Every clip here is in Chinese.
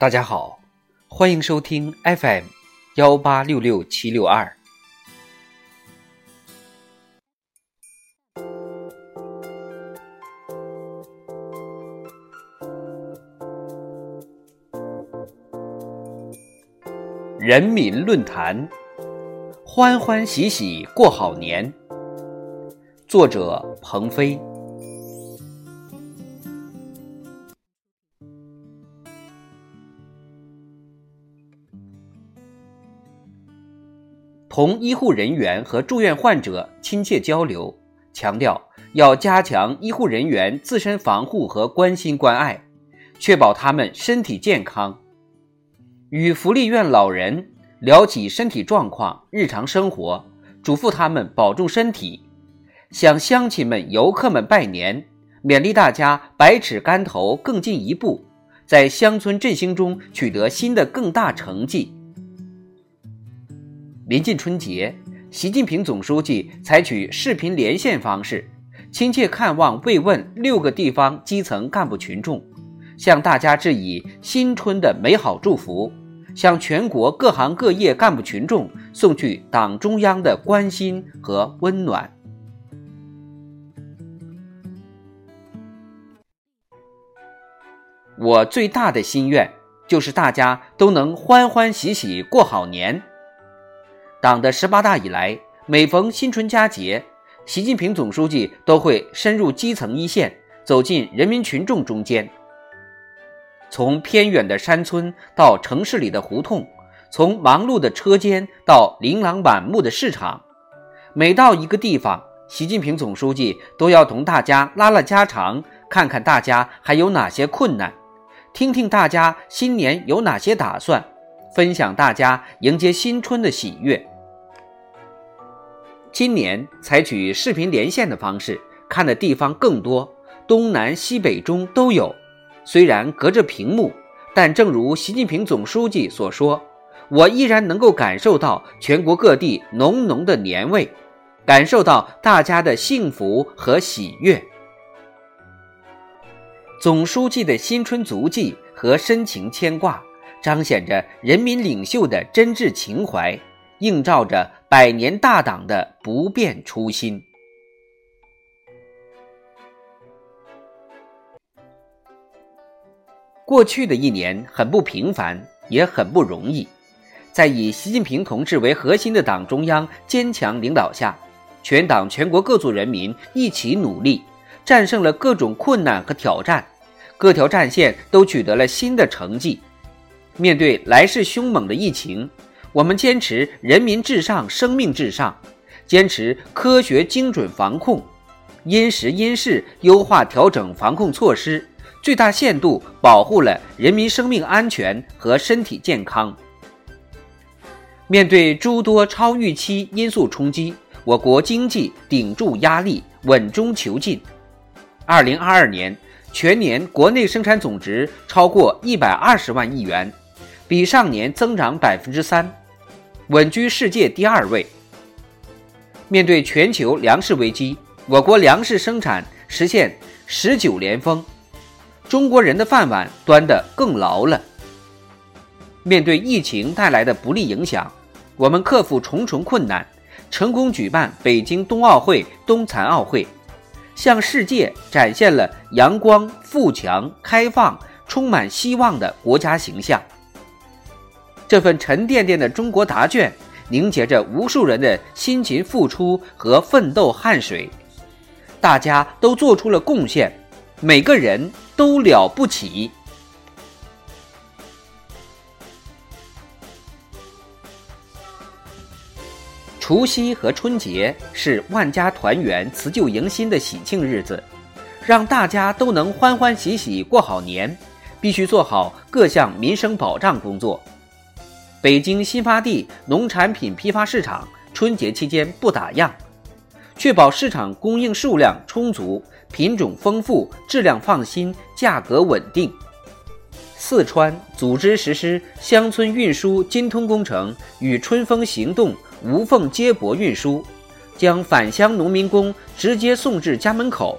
大家好，欢迎收听 FM 幺八六六七六二。人民论坛，欢欢喜喜过好年。作者：鹏飞。同医护人员和住院患者亲切交流，强调要加强医护人员自身防护和关心关爱，确保他们身体健康。与福利院老人聊起身体状况、日常生活，嘱咐他们保重身体。向乡亲们、游客们拜年，勉励大家百尺竿头更进一步，在乡村振兴中取得新的更大成绩。临近春节，习近平总书记采取视频连线方式，亲切看望慰问六个地方基层干部群众，向大家致以新春的美好祝福，向全国各行各业干部群众送去党中央的关心和温暖。我最大的心愿就是大家都能欢欢喜喜过好年。党的十八大以来，每逢新春佳节，习近平总书记都会深入基层一线，走进人民群众中间。从偏远的山村到城市里的胡同，从忙碌的车间到琳琅满目的市场，每到一个地方，习近平总书记都要同大家拉拉家常，看看大家还有哪些困难，听听大家新年有哪些打算，分享大家迎接新春的喜悦。今年采取视频连线的方式看的地方更多，东南西北中都有。虽然隔着屏幕，但正如习近平总书记所说，我依然能够感受到全国各地浓浓的年味，感受到大家的幸福和喜悦。总书记的新春足迹和深情牵挂，彰显着人民领袖的真挚情怀。映照着百年大党的不变初心。过去的一年很不平凡，也很不容易。在以习近平同志为核心的党中央坚强领导下，全党全国各族人民一起努力，战胜了各种困难和挑战，各条战线都取得了新的成绩。面对来势凶猛的疫情。我们坚持人民至上、生命至上，坚持科学精准防控，因时因势优化调整防控措施，最大限度保护了人民生命安全和身体健康。面对诸多超预期因素冲击，我国经济顶住压力，稳中求进。二零二二年全年国内生产总值超过一百二十万亿元，比上年增长百分之三。稳居世界第二位。面对全球粮食危机，我国粮食生产实现十九连丰，中国人的饭碗端得更牢了。面对疫情带来的不利影响，我们克服重重困难，成功举办北京冬奥会、冬残奥会，向世界展现了阳光、富强、开放、充满希望的国家形象。这份沉甸甸的中国答卷，凝结着无数人的辛勤付出和奋斗汗水，大家都做出了贡献，每个人都了不起。除夕和春节是万家团圆、辞旧迎新的喜庆日子，让大家都能欢欢喜喜过好年，必须做好各项民生保障工作。北京新发地农产品批发市场春节期间不打烊，确保市场供应数量充足、品种丰富、质量放心、价格稳定。四川组织实施乡村运输金通工程与春风行动无缝接驳运输，将返乡农民工直接送至家门口。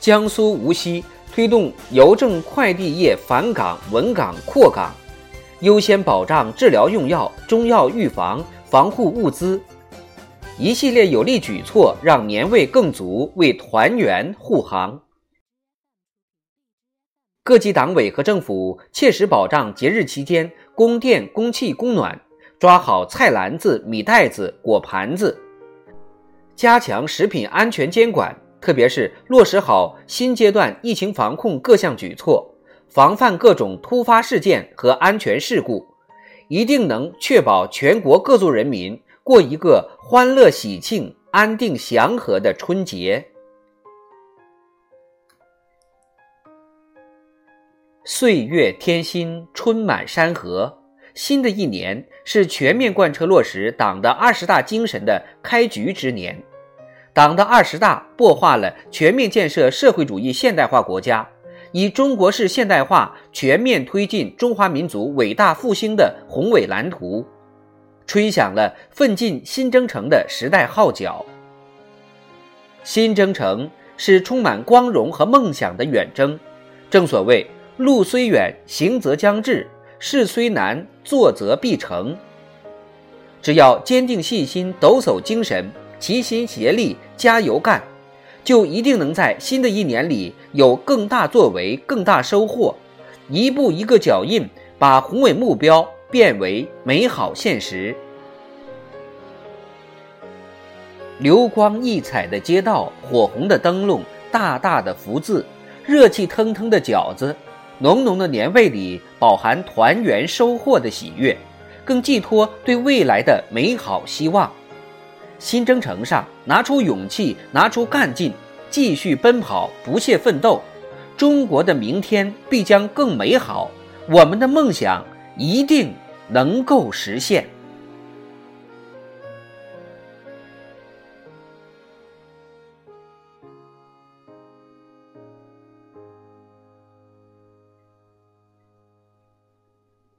江苏无锡推动邮政快递业返岗稳岗扩岗，优先保障治疗用药、中药预防、防护物资，一系列有力举措让年味更足，为团圆护航。各级党委和政府切实保障节日期间供电、供气、供暖，抓好菜篮子、米袋子、果盘子，加强食品安全监管。特别是落实好新阶段疫情防控各项举措，防范各种突发事件和安全事故，一定能确保全国各族人民过一个欢乐喜庆、安定祥和的春节。岁月添新，春满山河。新的一年是全面贯彻落实党的二十大精神的开局之年。党的二十大擘画了全面建设社会主义现代化国家、以中国式现代化全面推进中华民族伟大复兴的宏伟蓝图，吹响了奋进新征程的时代号角。新征程是充满光荣和梦想的远征，正所谓“路虽远，行则将至；事虽难，做则必成。”只要坚定信心，抖擞精神。齐心协力，加油干，就一定能在新的一年里有更大作为、更大收获。一步一个脚印，把宏伟目标变为美好现实。流光溢彩的街道，火红的灯笼，大大的福字，热气腾腾的饺子，浓浓的年味里饱含团圆收获的喜悦，更寄托对未来的美好希望。新征程上，拿出勇气，拿出干劲，继续奔跑，不懈奋斗，中国的明天必将更美好，我们的梦想一定能够实现。